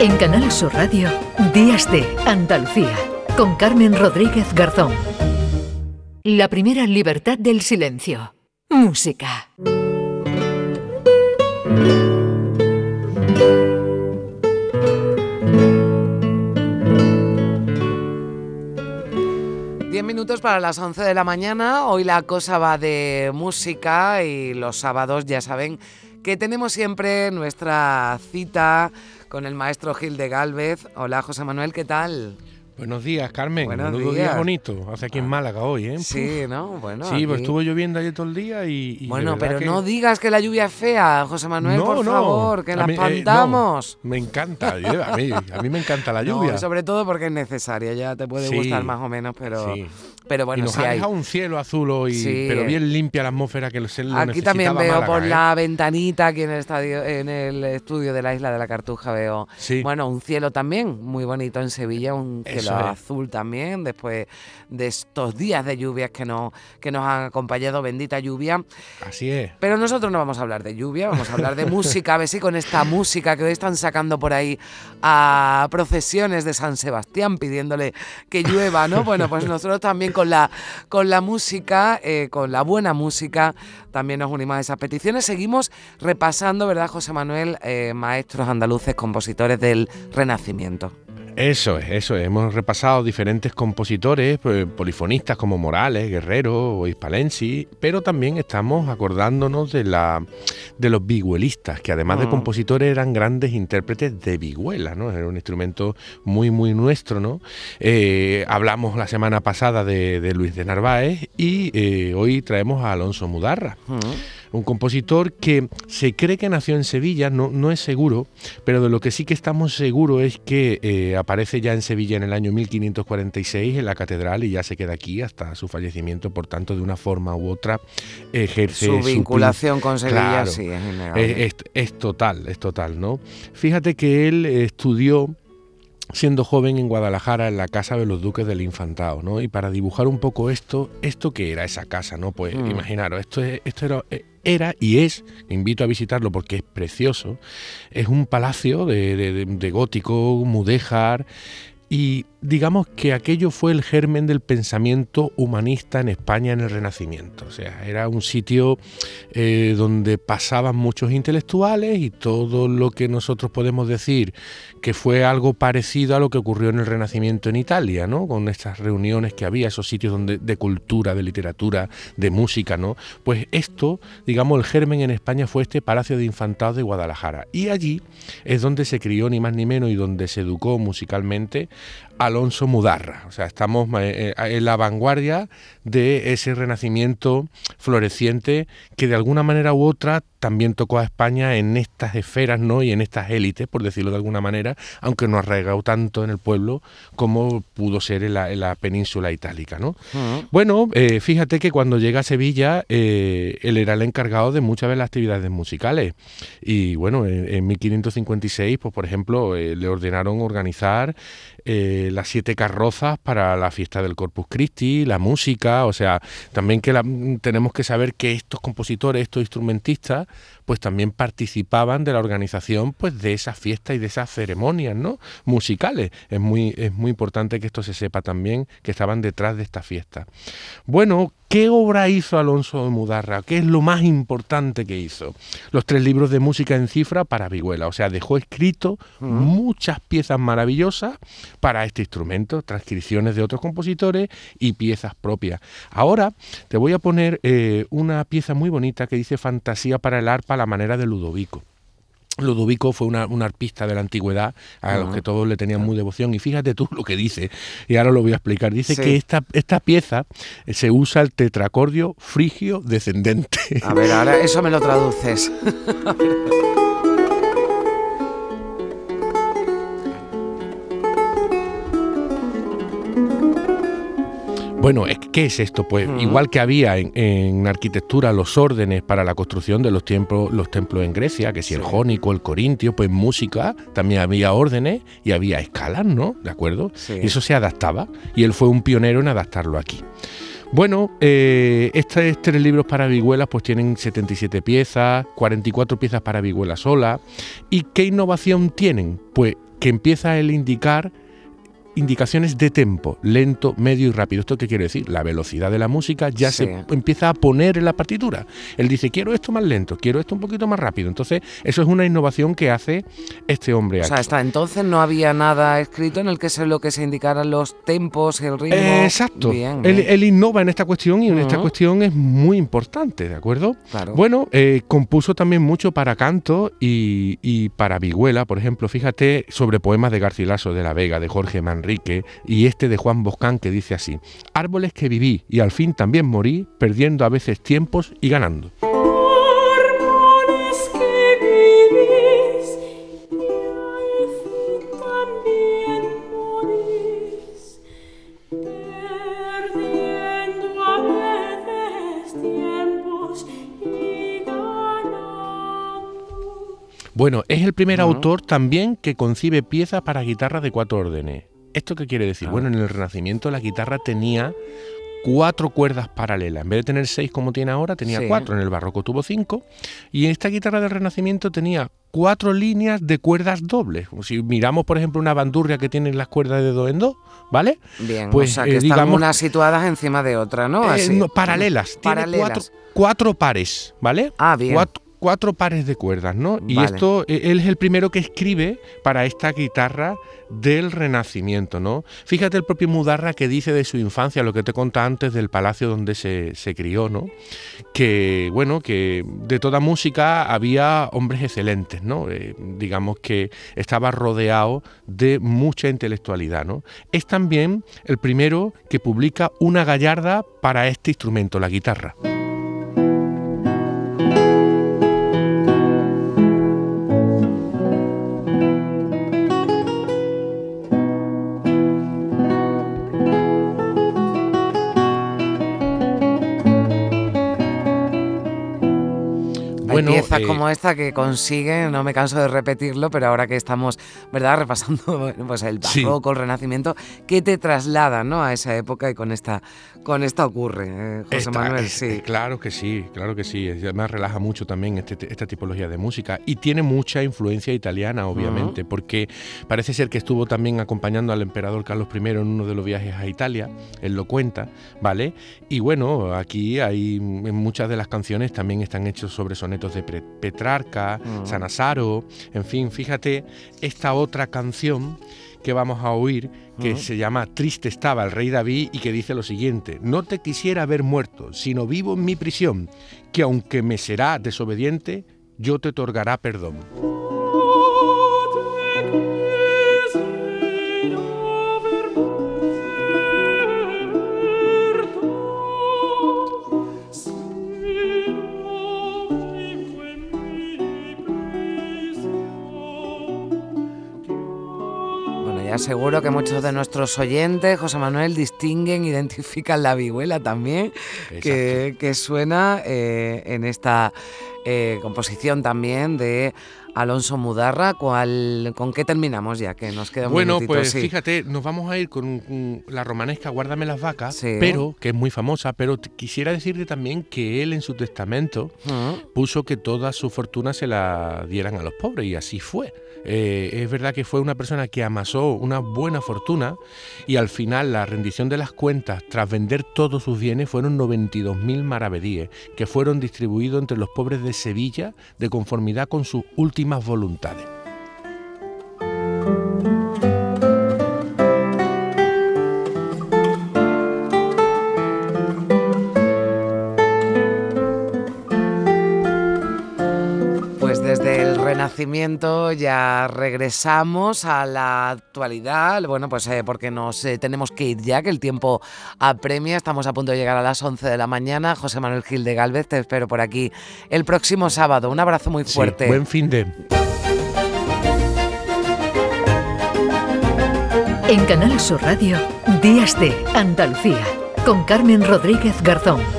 En Canal Sur Radio, Días de Andalucía, con Carmen Rodríguez Garzón. La primera libertad del silencio. Música. Diez minutos para las 11 de la mañana. Hoy la cosa va de música y los sábados ya saben que tenemos siempre nuestra cita con el maestro Gil de Galvez. Hola José Manuel, ¿qué tal? Buenos días, Carmen. Buenos Menudo días. día bonito. Hace aquí en Málaga hoy, ¿eh? Sí, ¿no? Bueno. Sí, pues aquí- estuvo lloviendo ayer todo el día y. y Bueno, pero que- no digas que la lluvia es fea, José Manuel, No, por no. favor, que la mí, eh, no. espantamos. Me encanta, yo- a mí, a mí me encanta la lluvia. sobre todo porque es necesaria, ya te puede Sí. gustar más o menos, pero, Sí. pero y bueno, nos sí ha hay. dejado un cielo azul hoy, Sí. pero bien limpia la atmósfera que se lo Aquí también veo Málaga, por ¿eh? la ventanita aquí en el estadio, en el estudio de la isla de la Cartuja veo Sí. bueno un cielo también muy bonito en Sevilla, un Eso cielo es. azul también después de estos días de lluvias que nos que nos han acompañado, bendita lluvia. Así es. Pero nosotros no vamos a hablar de lluvia, vamos a hablar de música, a ver si con esta música que hoy están sacando por ahí a procesiones de San Sebastián pidiéndole que llueva, ¿no? Bueno, pues nosotros también con la, con la música, eh, con la buena música, también nos unimos a esas peticiones. Seguimos repasando, ¿verdad, José Manuel? Eh, maestros andaluces, compositores del Renacimiento. Eso es, eso es. Hemos repasado diferentes compositores, pues, polifonistas como Morales, Guerrero o Hispalensi, pero también estamos acordándonos de la de los vihuelistas, que además de Mm. compositores eran grandes intérpretes de vihuela, ¿no? Era un instrumento muy, muy nuestro, ¿no? Eh, hablamos la semana pasada de, de Luis de Narváez y eh, hoy traemos a Alonso Mudarra un compositor que se cree que nació en Sevilla, no, no es seguro, pero de lo que sí que estamos seguros es que eh, aparece ya en Sevilla en el año 1546 en la catedral y ya se queda aquí hasta su fallecimiento, por tanto de una forma u otra ejerce Su vinculación con Sevilla, Claro. sí, es innegable. es, es- es total, es total, ¿no? Fíjate que él estudió siendo joven en Guadalajara en la casa de los duques del Infantado, ¿no? Y para dibujar un poco esto, esto que era esa casa, ¿no? Pues Mm. imaginaros, esto es, esto era, eh, era y es, invito a visitarlo porque es precioso, es un palacio de, de- gótico, mudéjar, y digamos que aquello fue el germen del pensamiento humanista en España en el Renacimiento. O sea, era un sitio eh, donde pasaban muchos intelectuales y todo lo que nosotros podemos decir que fue algo parecido a lo que ocurrió en el Renacimiento en Italia, ¿no? Con estas reuniones que había, esos sitios donde, de cultura, de literatura, de música, ¿no? Pues esto, digamos, el germen en España fue este Palacio de Infantado de Guadalajara. Y allí es donde se crió ni más ni menos y donde se educó musicalmente Alonso Mudarra. O sea, estamos eh, eh, en la vanguardia de ese renacimiento floreciente que de alguna manera u otra también tocó a España en estas esferas, ¿no? Y en estas élites, por decirlo de alguna manera, aunque no ha arraigado tanto en el pueblo como pudo ser en la, en la península itálica, ¿no? Mm. Bueno, eh, fíjate que cuando llega a Sevilla, eh, él era el encargado de muchas de las actividades musicales. Y bueno, en, en 1556, pues por ejemplo, eh, le ordenaron organizar eh, las siete carrozas para la fiesta del Corpus Christi, la música, o sea, también que la- tenemos que saber que estos compositores, estos instrumentistas, pues también participaban de la organización pues de esas fiestas y de esas ceremonias, ¿no? musicales. Es muy es muy importante que esto se sepa también que estaban detrás de esta fiesta. Bueno, ¿qué obra hizo Alonso de Mudarra? ¿Qué es lo más importante que hizo? Los tres libros de música en cifra para vihuela, o sea, dejó escrito muchas piezas maravillosas para este instrumento, transcripciones de otros compositores y piezas propias. Ahora te voy a poner eh, una pieza muy bonita que dice Fantasía para el arpa a la manera de Ludovico. Ludovico fue una, un arpista de la antigüedad a los que todos le tenían muy devoción. Y fíjate tú lo que dice, y ahora lo voy a explicar. Dice Sí. que esta, esta pieza eh, se usa el tetracordio frigio descendente. A ver, ahora eso me lo traduces. Bueno, ¿qué es esto? Pues igual que había en, en arquitectura los órdenes para la construcción de los templos, los templos en Grecia, que si el jónico, el corintio, pues en música también había órdenes y había escalas, ¿no? ¿De acuerdo? Sí. Y eso se adaptaba y él fue un pionero en adaptarlo aquí. Bueno, eh, estos tres libros para vihuelas pues tienen 77 piezas, 44 piezas para vihuela sola. ¿Y qué innovación tienen? Pues que empieza a indicar indicaciones de tempo, lento, medio y rápido. ¿Esto qué quiere decir? La velocidad de la música ya se empieza a poner en la partitura. Él dice, quiero esto más lento, quiero esto un poquito más rápido. Entonces, eso es una innovación que hace este hombre. O sea, hasta entonces no había nada escrito en el que se lo que se indicaran los tempos, el ritmo. exacto. él, innova en esta cuestión y en esta cuestión es muy importante, ¿de acuerdo? Bueno, eh, compuso también mucho para canto y, y para vihuela, por ejemplo. Fíjate sobre poemas de Garcilaso de la Vega, de Jorge Manrique y este de Juan Boscán que dice así, árboles que viví y al fin también morí, perdiendo a veces tiempos y ganando. Bueno, es el primer autor también que concibe piezas para guitarra de cuatro órdenes. ¿Esto qué quiere decir? Bueno, en el Renacimiento la guitarra tenía cuatro cuerdas paralelas. En vez de tener seis como tiene ahora, tenía cuatro. En el barroco tuvo cinco. Y esta guitarra del Renacimiento tenía cuatro líneas de cuerdas dobles. Si miramos, por ejemplo, una bandurria que tiene las cuerdas de dos en dos, ¿vale? Bien, pues, o sea, que eh, están unas situadas encima de otra, ¿no? Eh, Así. paralelas. Tiene Cuatro, pares, ¿vale? Ah, bien cuatro pares de cuerdas, ¿no? Y esto, e, él es el primero que escribe para esta guitarra del Renacimiento, ¿no? Fíjate el propio Mudarra que dice de su infancia, lo que te conté antes del palacio donde se, crió, ¿no? Que, bueno, que de toda música había hombres excelentes, ¿no? Eh, digamos que estaba rodeado de mucha intelectualidad, ¿no? Es también el primero que publica una gallarda para este instrumento, la guitarra. Eh, como esta que consigue, no me canso de repetirlo, pero ahora que estamos, ¿verdad?, repasando pues el barroco, el renacimiento, que te traslada, ¿no?, a esa época y con esta, con esta ocurre, eh, José Manuel, sí. claro que sí, claro que sí. Además relaja mucho también este, esta tipología de música y tiene mucha influencia italiana, obviamente, porque parece ser que estuvo también acompañando al emperador Carlos I en uno de los viajes a Italia, él lo cuenta, ¿vale? Y bueno, aquí hay muchas de las canciones también están hechas sobre sonetos de Petrarca, mm. Sanasaro, en fin, fíjate esta otra canción que vamos a oír, que se llama Triste estaba el rey David y que dice lo siguiente, no te quisiera haber muerto, sino vivo en mi prisión, que aunque me será desobediente, yo te otorgará perdón. Seguro que muchos de nuestros oyentes, José Manuel, distinguen, identifican la vihuela también, que, suena eh, en esta eh, composición también de Alonso Mudarra. ¿Cuál, ¿Con qué terminamos ya? Que nos queda Bueno, pues fíjate, nos vamos a ir con, la romanesca Guárdame las vacas, pero que es muy famosa, pero quisiera decirte también que él en su testamento puso que toda su fortuna se la dieran a los pobres y así fue. Eh, es verdad que fue una persona que amasó una buena fortuna y al final la rendición de las cuentas tras vender todos sus bienes fueron 92.000 maravedíes que fueron distribuidos entre los pobres de Sevilla de conformidad con sus últimas voluntades. Ya regresamos a la actualidad, bueno, pues eh, porque nos eh, tenemos que ir ya, que el tiempo apremia, estamos a punto de llegar a las 11 de la mañana. José Manuel Gil de Galvez, te espero por aquí el próximo sábado. Un abrazo muy fuerte. buen fin de... En Canal Sur Radio, Días de Andalucía, con Carmen Rodríguez Garzón.